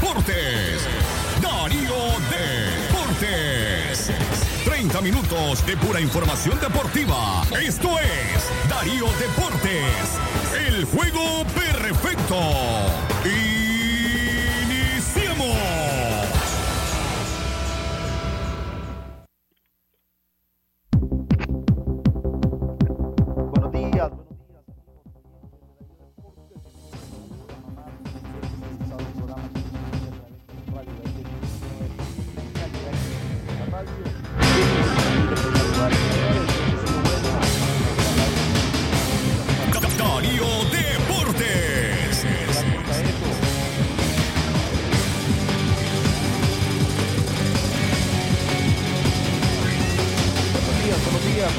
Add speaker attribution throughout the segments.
Speaker 1: Deportes. Darío Deportes. 30 minutos de pura información deportiva. Esto es Darío Deportes. El juego perfecto.
Speaker 2: Buenos días,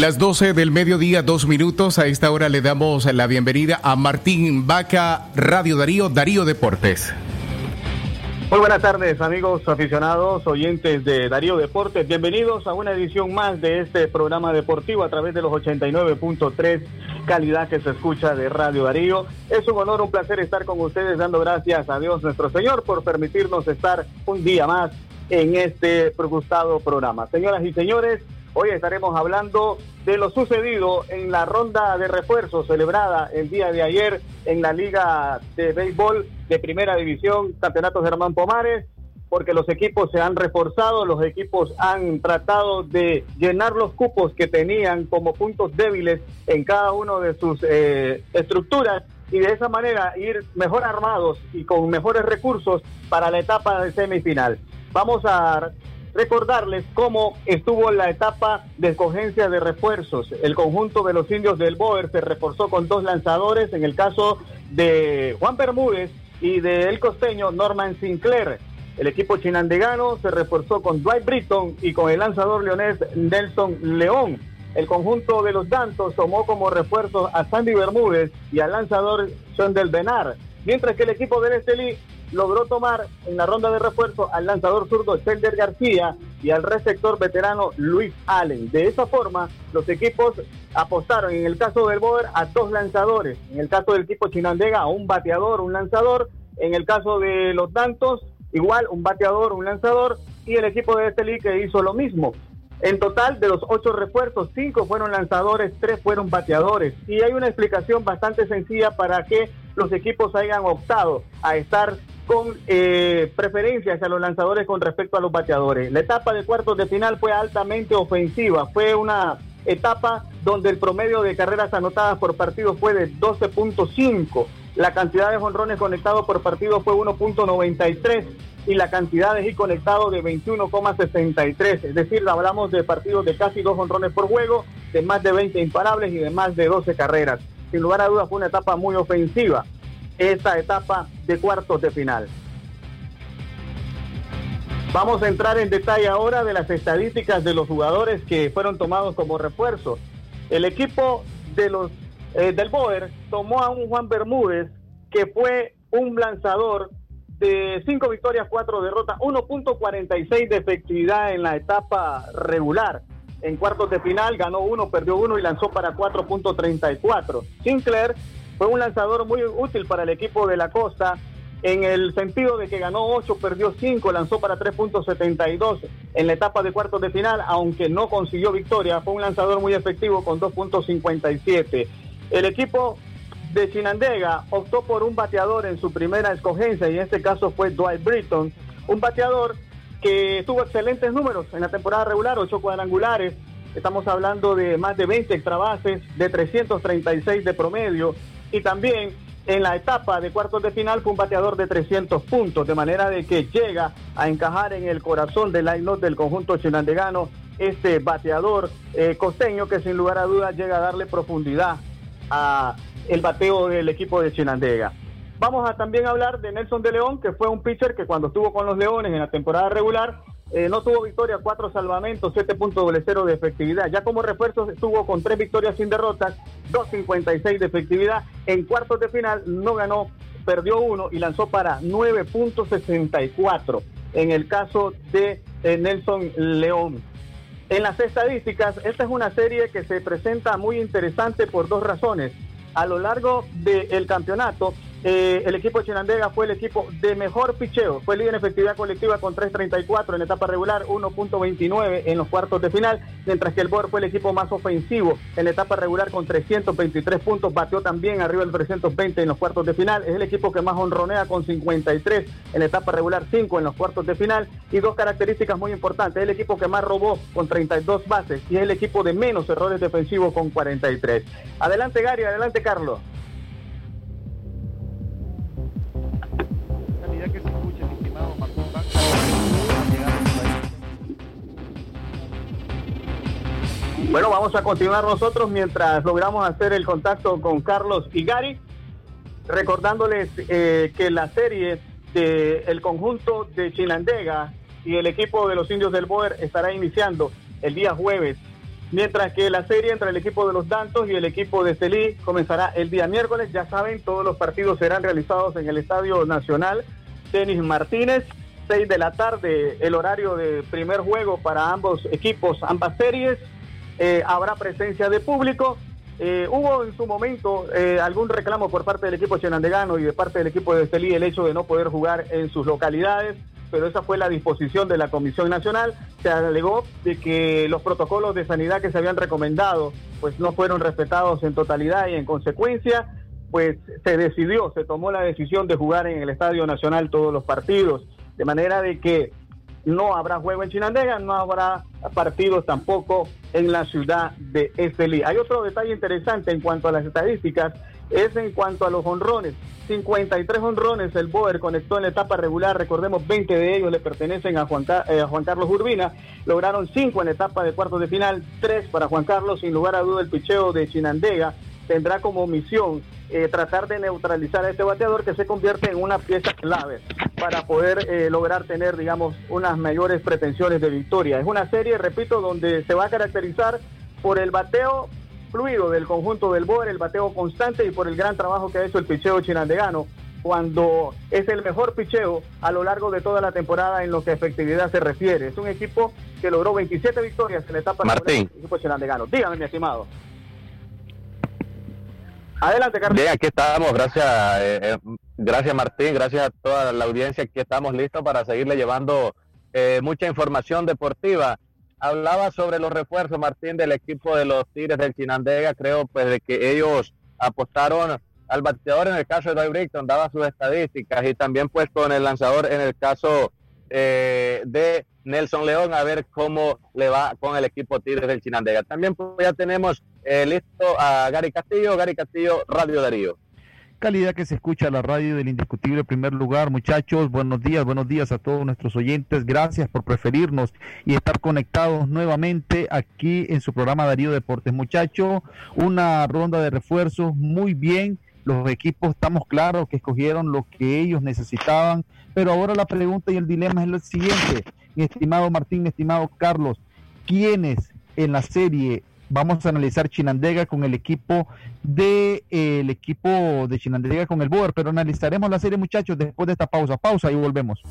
Speaker 3: Las 12 del mediodía, dos minutos. A esta hora le damos la bienvenida a Martín Vaca, Radio Darío, Darío Deportes.
Speaker 4: Muy buenas tardes, amigos aficionados, oyentes de Darío Deportes. Bienvenidos a una edición más de este programa deportivo a través de los 89.3, calidad que se escucha de Radio Darío. Es un honor, un placer estar con ustedes, dando gracias a Dios nuestro Señor por permitirnos estar un día más en este gustado programa. Señoras y señores, hoy estaremos hablando de lo sucedido en la ronda de refuerzos celebrada el día de ayer en la Liga de Béisbol de Primera División, Campeonato Germán Pomares, porque los equipos se han reforzado, los equipos han tratado de llenar los cupos que tenían como puntos débiles en cada uno de sus eh, estructuras y de esa manera ir mejor armados y con mejores recursos para la etapa de semifinal. Vamos a recordarles cómo estuvo la etapa de escogencia de refuerzos. El conjunto de los indios del Boer se reforzó con dos lanzadores, en el caso de Juan Bermúdez y de el costeño Norman Sinclair. El equipo chinandegano se reforzó con Dwight Britton y con el lanzador leonés Nelson León. El conjunto de los Dantos tomó como refuerzo a Sandy Bermúdez y al lanzador Sean del Benar, mientras que el equipo del Estelí logró tomar en la ronda de refuerzo al lanzador zurdo Shelder García y al receptor veterano Luis Allen. De esa forma, los equipos apostaron en el caso del Boer a dos lanzadores, en el caso del equipo Chinandega a un bateador, un lanzador, en el caso de los Dantos igual un bateador, un lanzador y el equipo de Estelí que hizo lo mismo. En total, de los ocho refuerzos, cinco fueron lanzadores, tres fueron bateadores. Y hay una explicación bastante sencilla para que los equipos hayan optado a estar con eh, preferencias a los lanzadores con respecto a los bateadores. La etapa de cuartos de final fue altamente ofensiva, fue una etapa donde el promedio de carreras anotadas por partido fue de 12.5, la cantidad de jonrones conectados por partido fue 1.93 y la cantidad de hit conectados de 21,63, es decir, hablamos de partidos de casi dos jonrones por juego, de más de 20 imparables y de más de 12 carreras. Sin lugar a dudas fue una etapa muy ofensiva esta etapa de cuartos de final. Vamos a entrar en detalle ahora de las estadísticas de los jugadores que fueron tomados como refuerzo. El equipo de los eh, del Boer tomó a un Juan Bermúdez que fue un lanzador de cinco victorias, cuatro derrotas, 1.46 de efectividad en la etapa regular. En cuartos de final ganó uno, perdió uno y lanzó para 4.34. Sinclair fue un lanzador muy útil para el equipo de la costa en el sentido de que ganó 8, perdió 5, lanzó para 3.72 en la etapa de cuartos de final, aunque no consiguió victoria, fue un lanzador muy efectivo con 2.57. El equipo de Chinandega optó por un bateador en su primera escogencia y en este caso fue Dwight Britton, un bateador que tuvo excelentes números en la temporada regular, ocho cuadrangulares, Estamos hablando de más de 20 extrabases, de 336 de promedio y también en la etapa de cuartos de final fue un bateador de 300 puntos, de manera de que llega a encajar en el corazón del line del conjunto chinandegano este bateador eh, costeño que sin lugar a dudas llega a darle profundidad a el bateo del equipo de Chinandega. Vamos a también hablar de Nelson de León, que fue un pitcher que cuando estuvo con los Leones en la temporada regular eh, no tuvo victoria, cuatro salvamentos, 7.0 de efectividad. Ya como refuerzo estuvo con tres victorias sin derrotas, 2.56 de efectividad. En cuartos de final no ganó, perdió uno y lanzó para 9.64 en el caso de eh, Nelson León. En las estadísticas, esta es una serie que se presenta muy interesante por dos razones. A lo largo del campeonato, eh, el equipo de Chinandega fue el equipo de mejor picheo, fue líder en efectividad colectiva con 3.34 en etapa regular, 1.29 en los cuartos de final, mientras que el BOR fue el equipo más ofensivo en etapa regular con 323 puntos, batió también arriba del 320 en los cuartos de final, es el equipo que más honronea con 53 en etapa regular, 5 en los cuartos de final y dos características muy importantes, es el equipo que más robó con 32 bases y es el equipo de menos errores defensivos con 43. Adelante Gary, adelante Carlos. Bueno, vamos a continuar nosotros mientras logramos hacer el contacto con Carlos y Gary, recordándoles eh, que la serie del el conjunto de Chinandega y el equipo de los indios del Boer estará iniciando el día jueves, mientras que la serie entre el equipo de los Dantos y el equipo de Celí comenzará el día miércoles. Ya saben, todos los partidos serán realizados en el Estadio Nacional Denis Martínez. 6 de la tarde, el horario de primer juego para ambos equipos, ambas series. Eh, habrá presencia de público. Eh, hubo en su momento eh, algún reclamo por parte del equipo chenandegano y de parte del equipo de Estelí el hecho de no poder jugar en sus localidades, pero esa fue la disposición de la Comisión Nacional. Se alegó de que los protocolos de sanidad que se habían recomendado pues no fueron respetados en totalidad y en consecuencia pues se decidió, se tomó la decisión de jugar en el Estadio Nacional todos los partidos, de manera de que no habrá juego en Chinandega, no habrá partidos tampoco en la ciudad de Estelí. Hay otro detalle interesante en cuanto a las estadísticas, es en cuanto a los honrones. 53 honrones el Boer conectó en la etapa regular, recordemos 20 de ellos le pertenecen a Juan, eh, a Juan Carlos Urbina, lograron 5 en la etapa de cuartos de final, 3 para Juan Carlos, sin lugar a duda el picheo de Chinandega tendrá como misión eh, tratar de neutralizar a este bateador que se convierte en una pieza clave para poder eh, lograr tener, digamos, unas mayores pretensiones de victoria. Es una serie, repito, donde se va a caracterizar por el bateo fluido del conjunto del Boer, el bateo constante y por el gran trabajo que ha hecho el picheo chinandegano cuando es el mejor picheo a lo largo de toda la temporada en lo que a efectividad se refiere. Es un equipo que logró 27 victorias en la etapa
Speaker 5: Martín.
Speaker 4: del equipo chinandegano. Dígame, mi estimado. Adelante, Carlos.
Speaker 5: Bien, aquí estamos. Gracias, eh, eh, gracias Martín, gracias a toda la audiencia. Aquí estamos listos para seguirle llevando eh, mucha información deportiva. Hablaba sobre los refuerzos, Martín, del equipo de los Tigres del Chinandega. Creo pues de que ellos apostaron al bateador en el caso de Doy Brickton, daba sus estadísticas y también pues con el lanzador en el caso de Nelson León, a ver cómo le va con el equipo Tigres del Chinandega. También pues, ya tenemos eh, listo a Gary Castillo. Gary Castillo, Radio Darío.
Speaker 6: Calidad que se escucha la radio del indiscutible primer lugar, muchachos. Buenos días, buenos días a todos nuestros oyentes. Gracias por preferirnos y estar conectados nuevamente aquí en su programa Darío Deportes. Muchachos, una ronda de refuerzos muy bien. Los equipos estamos claros que escogieron lo que ellos necesitaban, pero ahora la pregunta y el dilema es lo siguiente. Mi estimado Martín, mi estimado Carlos, ¿quiénes en la serie vamos a analizar Chinandega con el equipo de eh, el equipo de Chinandega con el Boer, pero analizaremos la serie muchachos después de esta pausa. Pausa y volvemos.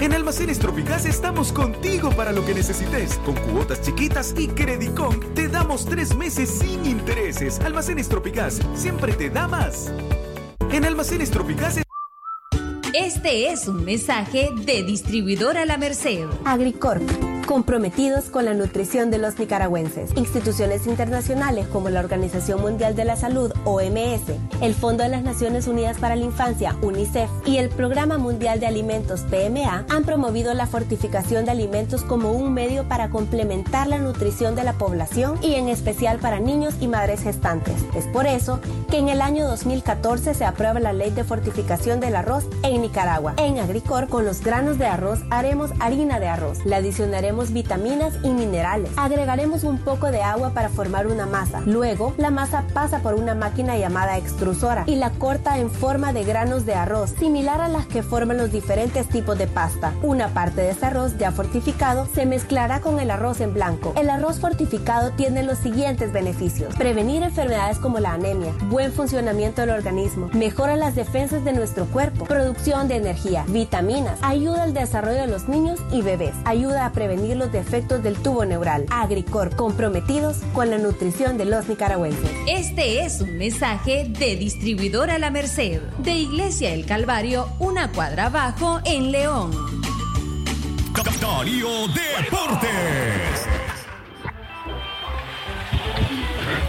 Speaker 1: En Almacenes Tropicás estamos contigo para lo que necesites. Con cuotas chiquitas y Credicon te damos tres meses sin intereses. Almacenes Tropicás siempre te da más. En Almacenes Tropicás.
Speaker 7: Este es un mensaje de distribuidora La Merced.
Speaker 8: Agricorp
Speaker 7: comprometidos con la nutrición de los nicaragüenses. Instituciones internacionales como la Organización Mundial de la Salud, OMS, el Fondo de las Naciones Unidas para la Infancia, UNICEF, y el Programa Mundial de Alimentos, PMA, han promovido la fortificación de alimentos como un medio para complementar la nutrición de la población y en especial para niños y madres gestantes. Es por eso que en el año 2014 se aprueba la Ley de Fortificación del Arroz en Nicaragua. En Agricor, con los granos de arroz haremos harina de arroz. Le adicionaremos vitaminas y minerales. Agregaremos un poco de agua para formar una masa. Luego, la masa pasa por una máquina llamada extrusora y la corta en forma de granos de arroz, similar a las que forman los diferentes tipos de pasta. Una parte de ese arroz ya fortificado se mezclará con el arroz en blanco. El arroz fortificado tiene los siguientes beneficios. Prevenir enfermedades como la anemia, buen funcionamiento del organismo, mejora las defensas de nuestro cuerpo, producción de energía, vitaminas, ayuda al desarrollo de los niños y bebés, ayuda a prevenir los defectos del tubo neural. Agricor, comprometidos con la nutrición de los nicaragüenses.
Speaker 8: Este es un mensaje de distribuidora La Merced, de Iglesia El Calvario, una cuadra abajo en León.
Speaker 1: Darío Deportes.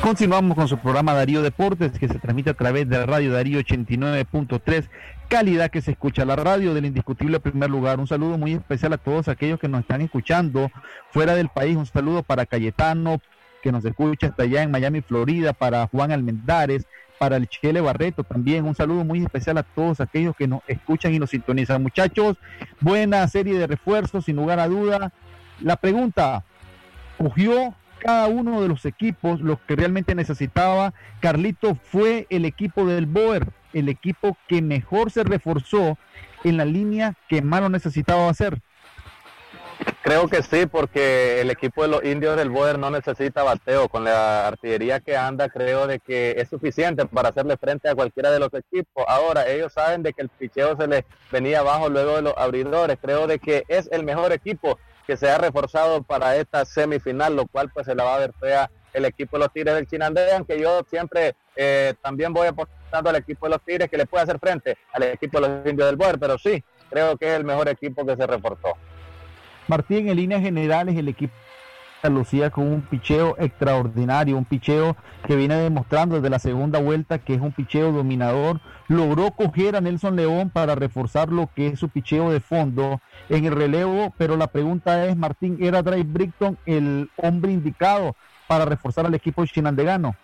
Speaker 6: Continuamos con su programa Darío Deportes que se transmite a través de Radio Darío 89.3, calidad que se escucha la radio del indiscutible primer lugar. Un saludo muy especial a todos aquellos que nos están escuchando fuera del país. Un saludo para Cayetano, que nos escucha hasta allá en Miami, Florida, para Juan Almendares, para el Chele Barreto también. Un saludo muy especial a todos aquellos que nos escuchan y nos sintonizan. Muchachos, buena serie de refuerzos, sin lugar a duda. La pregunta, ¿cogió cada uno de los equipos los que realmente necesitaba? Carlito fue el equipo del Boer, el equipo que mejor se reforzó en la línea que más lo necesitaba hacer.
Speaker 5: Creo que sí, porque el equipo de los indios del Boer no necesita bateo. Con la artillería que anda, creo de que es suficiente para hacerle frente a cualquiera de los equipos. Ahora, ellos saben de que el picheo se les venía abajo luego de los abridores. Creo de que es el mejor equipo que se ha reforzado para esta semifinal, lo cual pues se la va a ver fea el equipo de los Tigres del Chinandé, que yo siempre eh, también voy apostando al equipo de los Tigres que le puede hacer frente al equipo de los indios del Boer, pero sí, creo que es el mejor equipo que se reforzó.
Speaker 6: Martín, en líneas generales, el equipo lucía con un picheo extraordinario, un picheo que viene demostrando desde la segunda vuelta que es un picheo dominador. Logró coger a Nelson León para reforzar lo que es su picheo de fondo en el relevo, pero la pregunta es, Martín, ¿era Dry Brickton el hombre indicado para reforzar al equipo chinandegano?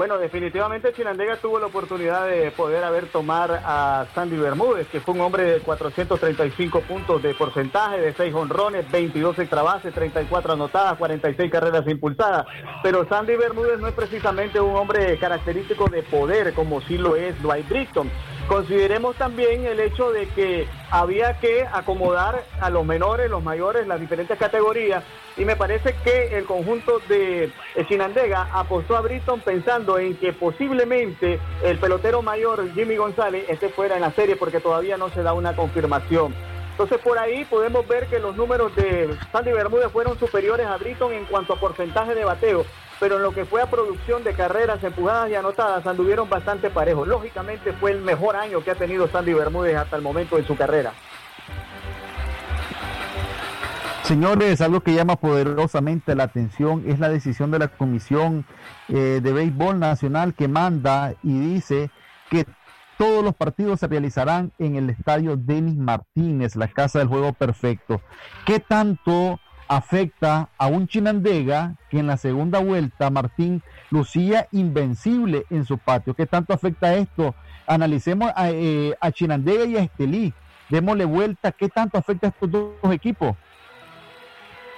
Speaker 4: Bueno, definitivamente Chinandega tuvo la oportunidad de poder haber tomar a Sandy Bermúdez, que fue un hombre de 435 puntos de porcentaje, de 6 honrones, 22 extrabases, 34 anotadas, 46 carreras impulsadas. Pero Sandy Bermúdez no es precisamente un hombre característico de poder como sí lo es Dwight Britton. Consideremos también el hecho de que había que acomodar a los menores, los mayores, las diferentes categorías y me parece que el conjunto de Chinandega apostó a Britton pensando en que posiblemente el pelotero mayor Jimmy González esté fuera en la serie porque todavía no se da una confirmación. Entonces por ahí podemos ver que los números de Sandy Bermúdez fueron superiores a Britton en cuanto a porcentaje de bateo, pero en lo que fue a producción de carreras empujadas y anotadas anduvieron bastante parejos. Lógicamente fue el mejor año que ha tenido Sandy Bermúdez hasta el momento de su carrera.
Speaker 6: Señores, algo que llama poderosamente la atención es la decisión de la Comisión eh, de Béisbol Nacional que manda y dice que todos los partidos se realizarán en el estadio Denis Martínez, la casa del juego perfecto. ¿Qué tanto afecta a un Chinandega que en la segunda vuelta Martín lucía invencible en su patio? ¿Qué tanto afecta esto? Analicemos a, eh, a Chinandega y a Estelí. Démosle vuelta. ¿Qué tanto afecta a estos dos equipos?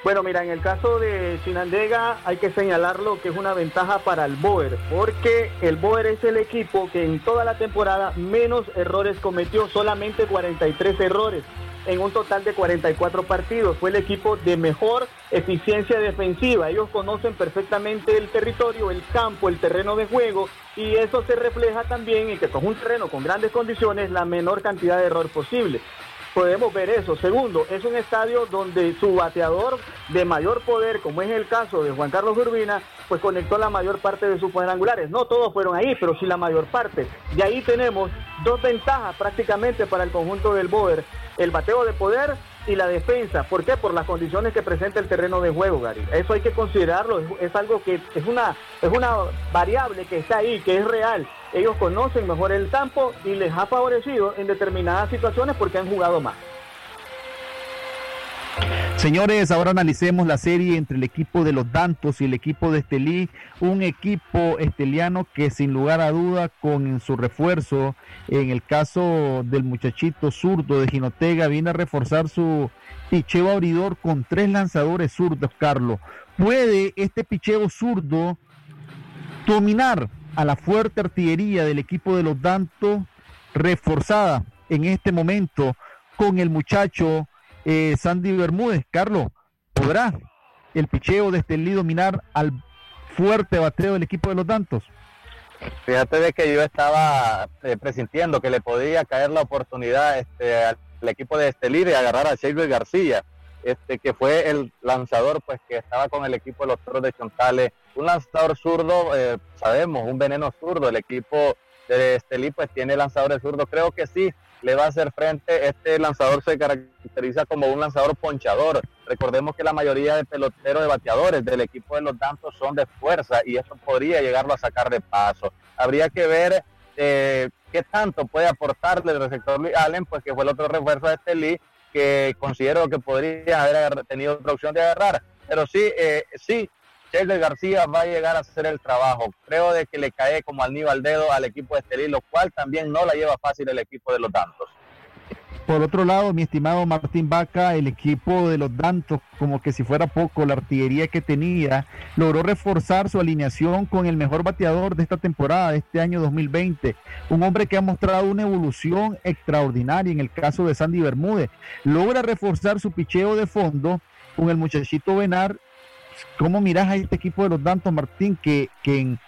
Speaker 4: Bueno, mira, en el caso de Chinandega hay que señalarlo que es una ventaja para el Boer, porque el Boer es el equipo que en toda la temporada menos errores cometió, solamente 43 errores en un total de 44 partidos. Fue el equipo de mejor eficiencia defensiva. Ellos conocen perfectamente el territorio, el campo, el terreno de juego y eso se refleja también en que con un terreno con grandes condiciones la menor cantidad de error posible podemos ver eso. Segundo, es un estadio donde su bateador de mayor poder, como es el caso de Juan Carlos Urbina, pues conectó la mayor parte de sus cuadrangulares. No todos fueron ahí, pero sí la mayor parte. Y ahí tenemos dos ventajas prácticamente para el conjunto del Boer. El bateo de poder y la defensa. ¿Por qué? Por las condiciones que presenta el terreno de juego, Gary. Eso hay que considerarlo, es, algo que es una, es una variable que está ahí, que es real. Ellos conocen mejor el campo y les ha favorecido en determinadas situaciones porque han jugado más.
Speaker 6: Señores, ahora analicemos la serie entre el equipo de los Dantos y el equipo de Estelí, un equipo esteliano que sin lugar a duda con su refuerzo, en el caso del muchachito zurdo de Ginotega, viene a reforzar su picheo abridor con tres lanzadores zurdos, Carlos. ¿Puede este picheo zurdo dominar a la fuerte artillería del equipo de los Dantos, reforzada en este momento con el muchacho eh, Sandy Bermúdez. Carlos, ¿podrá el picheo de Estelí dominar al fuerte bateo del equipo de los Dantos?
Speaker 5: Fíjate de que yo estaba eh, presintiendo que le podía caer la oportunidad este, al, equipo de Estelí de agarrar a Sheldon García, este, que fue el lanzador pues que estaba con el equipo de los Toros de Chontales. Un lanzador zurdo, eh, sabemos, un veneno zurdo. El equipo de Estelí pues tiene lanzadores zurdos. Creo que sí, le va a hacer frente. Este lanzador se caracteriza como un lanzador ponchador. Recordemos que la mayoría de peloteros de bateadores del equipo de los Dantos son de fuerza y esto podría llegarlo a sacar de paso. Habría que ver eh, qué tanto puede aportarle el receptor Luis Allen, pues que fue el otro refuerzo de este Lee que considero que podría haber tenido otra opción de agarrar. Pero sí, eh, sí, Sheldon García va a llegar a hacer el trabajo. Creo de que le cae como al al dedo al equipo de Estelí, lo cual también no la lleva fácil el equipo de los Dantos.
Speaker 6: Por otro lado, mi estimado Martín Vaca, el equipo de los Dantos, como que si fuera poco, la artillería que tenía, logró reforzar su alineación con el mejor bateador de esta temporada, de este año 2020. Un hombre que ha mostrado una evolución extraordinaria en el caso de Sandy Bermúdez. Logra reforzar su picheo de fondo con el muchachito Benar ¿Cómo miras a este equipo de los Dantos, Martín, que, que, en,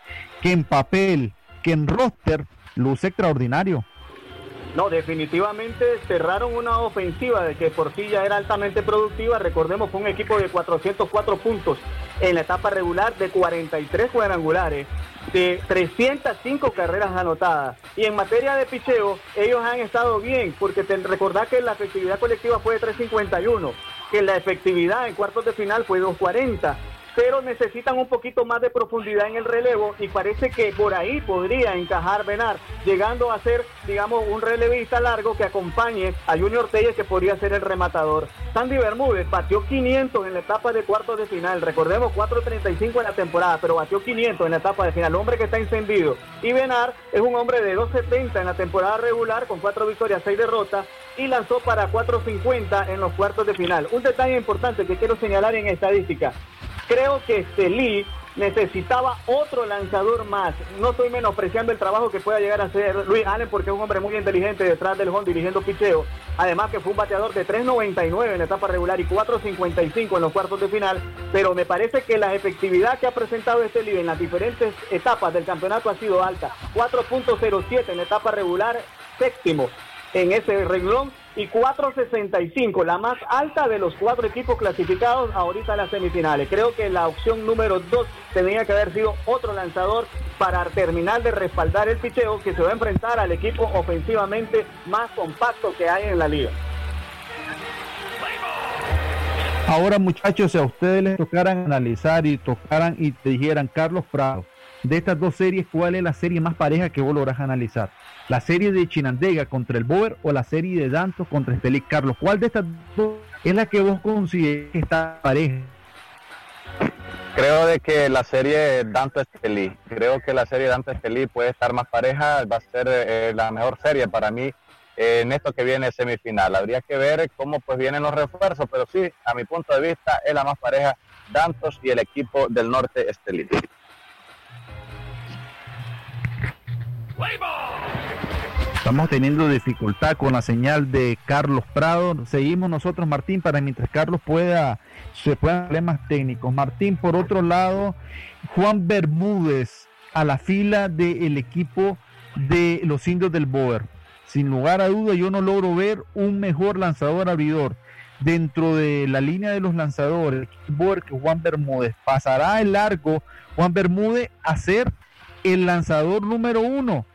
Speaker 6: que en papel, que en roster, luce extraordinario?
Speaker 4: No, definitivamente cerraron una ofensiva de que por sí ya era altamente productiva. Recordemos que un equipo de 404 puntos en la etapa regular, de 43 cuadrangulares, de 305 carreras anotadas. Y en materia de picheo, ellos han estado bien, porque recordad que la efectividad colectiva fue de 351 que la efectividad en cuartos de final fue 2.40 pero necesitan un poquito más de profundidad en el relevo y parece que por ahí podría encajar Benar, llegando a ser, digamos, un relevista largo que acompañe a Junior Telles que podría ser el rematador. Sandy Bermúdez batió 500 en la etapa de cuartos de final, recordemos 4.35 en la temporada, pero batió 500 en la etapa de final, hombre que está encendido. Y Benar es un hombre de 2.70 en la temporada regular con 4 victorias, 6 derrotas y lanzó para 4.50 en los cuartos de final. Un detalle importante que quiero señalar en estadística, Creo que Celí necesitaba otro lanzador más. No estoy menospreciando el trabajo que pueda llegar a hacer Luis Allen porque es un hombre muy inteligente detrás del home dirigiendo picheo. Además que fue un bateador de 3.99 en etapa regular y 4.55 en los cuartos de final. Pero me parece que la efectividad que ha presentado este líder en las diferentes etapas del campeonato ha sido alta. 4.07 en etapa regular, séptimo en ese renglón y 4.65, la más alta de los cuatro equipos clasificados ahorita en las semifinales. Creo que la opción número dos tenía que haber sido otro lanzador para terminar de respaldar el picheo que se va a enfrentar al equipo ofensivamente más compacto que hay en la liga.
Speaker 6: Ahora muchachos, si a ustedes les tocaran analizar y tocaran y te dijeran Carlos Prado, de estas dos series, ¿cuál es la serie más pareja que vos lográs analizar? ¿La serie de Chinandega contra el Boer o la serie de Dantos contra Estelí? Carlos, ¿cuál de estas dos es la que vos consideras que está pareja?
Speaker 5: Creo de que la serie Danto Estelí, creo que la serie Danto Estelí puede estar más pareja, va a ser eh, la mejor serie para mí eh, en esto que viene semifinal. Habría que ver cómo pues vienen los refuerzos, pero sí, a mi punto de vista es la más pareja Dantos y el equipo del norte Estelí.
Speaker 6: Estamos teniendo dificultad con la señal de Carlos Prado. Seguimos nosotros, Martín, para mientras Carlos pueda, se puedan problemas técnicos. Martín, por otro lado, Juan Bermúdez a la fila del equipo de los indios del Boer. Sin lugar a duda, yo no logro ver un mejor lanzador abridor dentro de la línea de los lanzadores Boer que Juan Bermúdez. Pasará el largo Juan Bermúdez a ser el lanzador número uno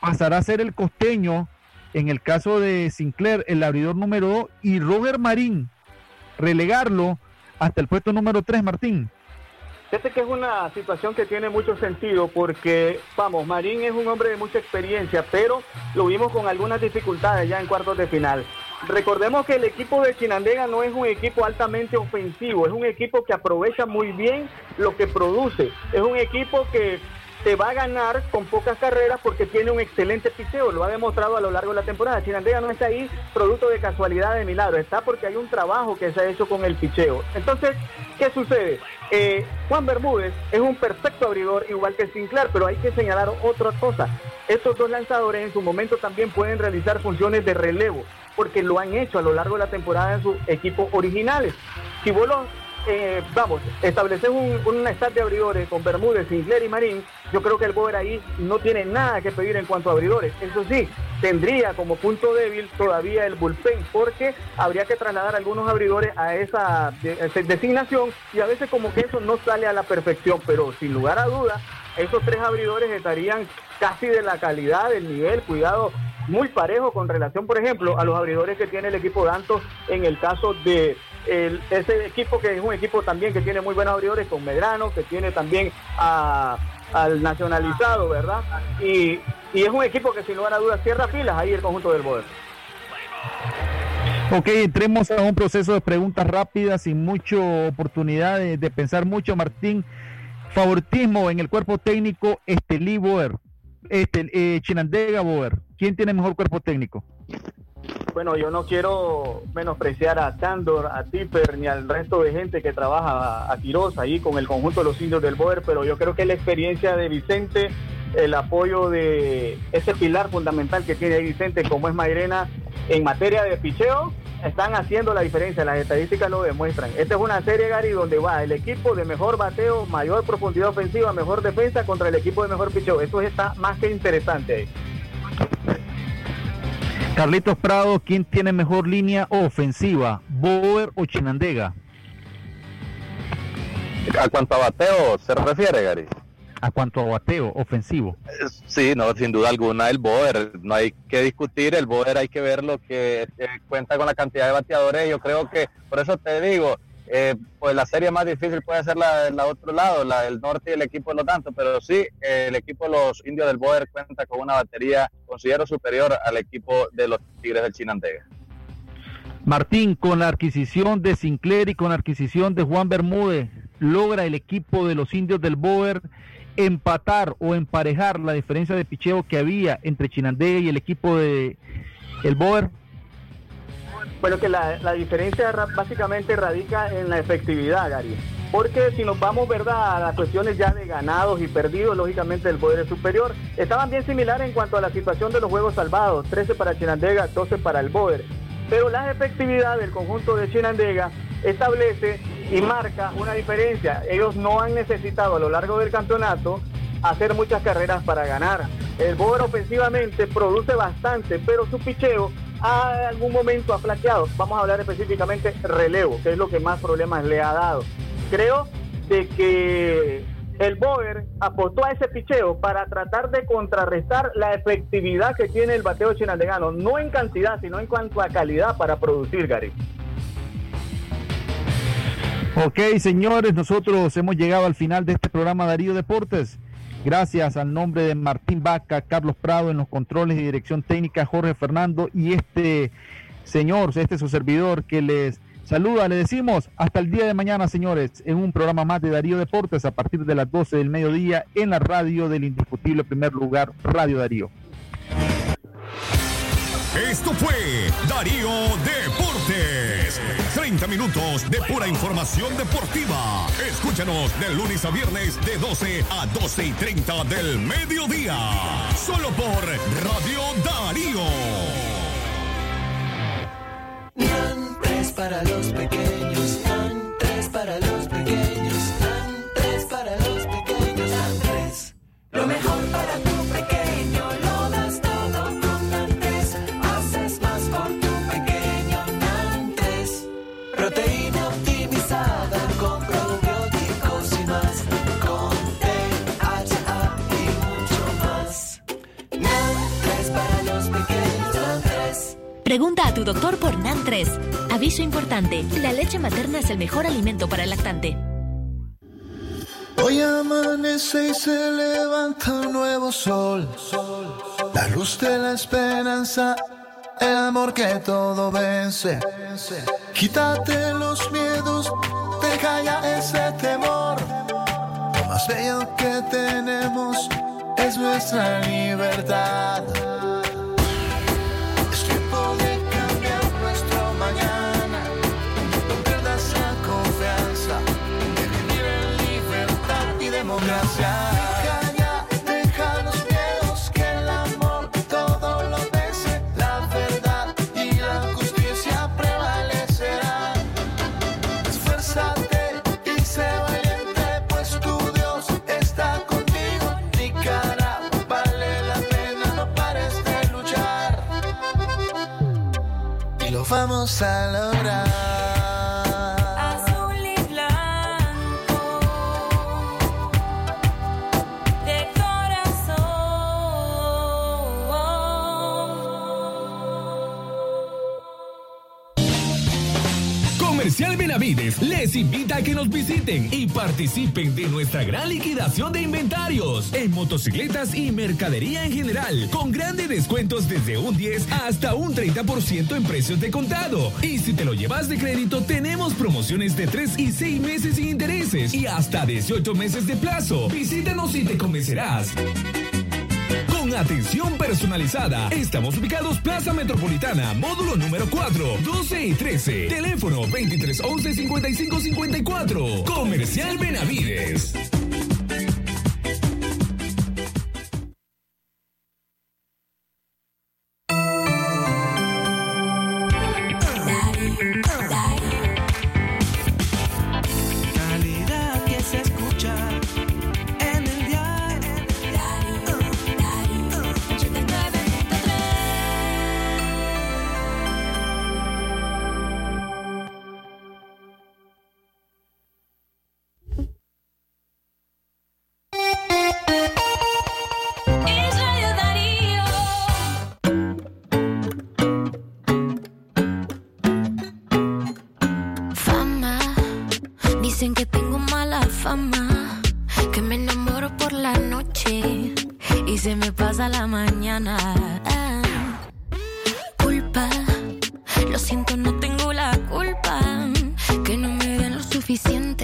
Speaker 6: pasará a ser el costeño en el caso de Sinclair, el abridor número 2, y Roger Marín, relegarlo hasta el puesto número 3, Martín.
Speaker 4: Fíjate que es una situación que tiene mucho sentido porque, vamos, Marín es un hombre de mucha experiencia, pero lo vimos con algunas dificultades ya en cuartos de final. Recordemos que el equipo de Chinandega no es un equipo altamente ofensivo, es un equipo que aprovecha muy bien lo que produce, es un equipo que te va a ganar con pocas carreras porque tiene un excelente piseo, lo ha demostrado a lo largo de la temporada. Chinandega no está ahí producto de casualidad de milagro, está porque hay un trabajo que se ha hecho con el picheo. Entonces, ¿qué sucede? Eh, Juan Bermúdez es un perfecto abridor, igual que Sinclair, pero hay que señalar otra cosa. Estos dos lanzadores en su momento también pueden realizar funciones de relevo, porque lo han hecho a lo largo de la temporada en sus equipos originales. Si vos eh, vamos, establecer un, estat de abridores con Bermúdez, Sinclair y Marín, yo creo que el Boer ahí no tiene nada que pedir en cuanto a abridores. Eso sí, tendría como punto débil todavía el bullpen, porque habría que trasladar algunos abridores a esa, designación y a veces como que eso no sale a la perfección, pero sin lugar a dudas, esos tres abridores estarían casi de la calidad, del nivel, cuidado, muy parejo con relación, por ejemplo, a los abridores que tiene el equipo Dantos en el caso de ese equipo que es un equipo también que tiene muy buenos abridores con Medrano, que tiene también al nacionalizado, ¿verdad? Y, es un equipo que sin lugar a dudas cierra filas ahí el conjunto del Boer.
Speaker 6: Ok, entremos a un proceso de preguntas rápidas sin mucha oportunidad de, pensar mucho, Martín. Favoritismo en el cuerpo técnico, Estelí Boer, este, eh, Chinandega Boer. ¿Quién tiene mejor cuerpo técnico?
Speaker 4: Bueno, yo no quiero menospreciar a Candor, a Tipper, ni al resto de gente que trabaja a Quiroz ahí con el conjunto de los indios del Boer, pero yo creo que la experiencia de Vicente, el apoyo de ese pilar fundamental que tiene Vicente, como es Mairena, en materia de picheo, están haciendo la diferencia, las estadísticas lo demuestran. Esta es una serie, Gary, donde va el equipo de mejor bateo, mayor profundidad ofensiva, mejor defensa contra el equipo de mejor picheo. Eso está más que interesante ahí.
Speaker 6: Carlitos Prado, ¿quién tiene mejor línea ofensiva? ¿Boer o Chinandega?
Speaker 5: ¿A cuánto a bateo se refiere, Gary?
Speaker 6: ¿A cuánto a bateo ofensivo?
Speaker 5: Sí, no, sin duda alguna el Boer, no hay que discutir, el Boer hay que ver lo que eh, cuenta con la cantidad de bateadores, yo creo que, por eso te digo, eh, pues la serie más difícil puede ser la del otro lado, la del norte y el equipo de los tantos, pero sí, el equipo de los indios del Boer cuenta con una batería, considero superior al equipo de los Tigres del Chinandega.
Speaker 6: Martín, con la adquisición de Sinclair y con la adquisición de Juan Bermúdez, logra el equipo de los indios del Boer empatar o emparejar la diferencia de picheo que había entre Chinandega y el equipo de el Boer.
Speaker 4: Bueno, que la, diferencia básicamente radica en la efectividad, Gary. Porque si nos vamos, ¿verdad?, a las cuestiones ya de ganados y perdidos, lógicamente el poder superior. Estaban bien similares en cuanto a la situación de los juegos salvados, 13 para Chinandega, 12 para el Boer. Pero la efectividad del conjunto de Chinandega establece y marca una diferencia. Ellos no han necesitado a lo largo del campeonato hacer muchas carreras para ganar. El Boer ofensivamente produce bastante, pero su picheo a algún momento ha flaqueado. Vamos a hablar específicamente relevo, que es lo que más problemas le ha dado. Creo de que el Boer apostó a ese picheo para tratar de contrarrestar la efectividad que tiene el bateo chinandegano, no en cantidad, sino en cuanto a calidad para producir, Gary.
Speaker 6: Ok, señores, nosotros hemos llegado al final de este programa Darío Deportes. Gracias al nombre de Martín Vaca, Carlos Prado en los controles y dirección técnica, Jorge Fernando y este señor, este su servidor que les saluda. Le decimos hasta el día de mañana, señores, en un programa más de Darío Deportes a partir de las 12 del mediodía en la radio del indiscutible primer lugar, Radio Darío.
Speaker 9: Esto fue Darío Deportes. 30 minutos de pura información deportiva. Escúchanos de lunes a viernes de 12 a 12 y 30 del mediodía. Solo por Radio Darío.
Speaker 10: Nantes para los pequeños, nantes para los pequeños, nantes para los pequeños, nantes. Lo mejor para tu
Speaker 11: Pregunta a tu doctor por NAN3. Aviso importante, la leche materna es el mejor alimento para el lactante.
Speaker 12: Hoy amanece y se levanta un nuevo sol. La luz de la esperanza, el amor que todo vence. Quítate los miedos, deja ya ese temor. Lo más bello que tenemos es nuestra libertad. Vamos a lograr.
Speaker 13: Les invita a que nos visiten y participen de nuestra gran liquidación de inventarios en motocicletas y mercadería en general, con grandes descuentos desde un 10 hasta un 30% en precios de contado. Y si te lo llevas de crédito, tenemos promociones de 3 y 6 meses sin intereses y hasta 18 meses de plazo. Visítanos y te convencerás. Con atención personalizada. Estamos ubicados Plaza Metropolitana, módulo número 4, 12 y 13. Teléfono 2311 5554. Comercial Benavides.
Speaker 14: Dicen que tengo mala fama, que me enamoro por la noche y se me pasa la mañana. Ah, culpa, lo siento, no tengo la culpa, que no me den lo suficiente,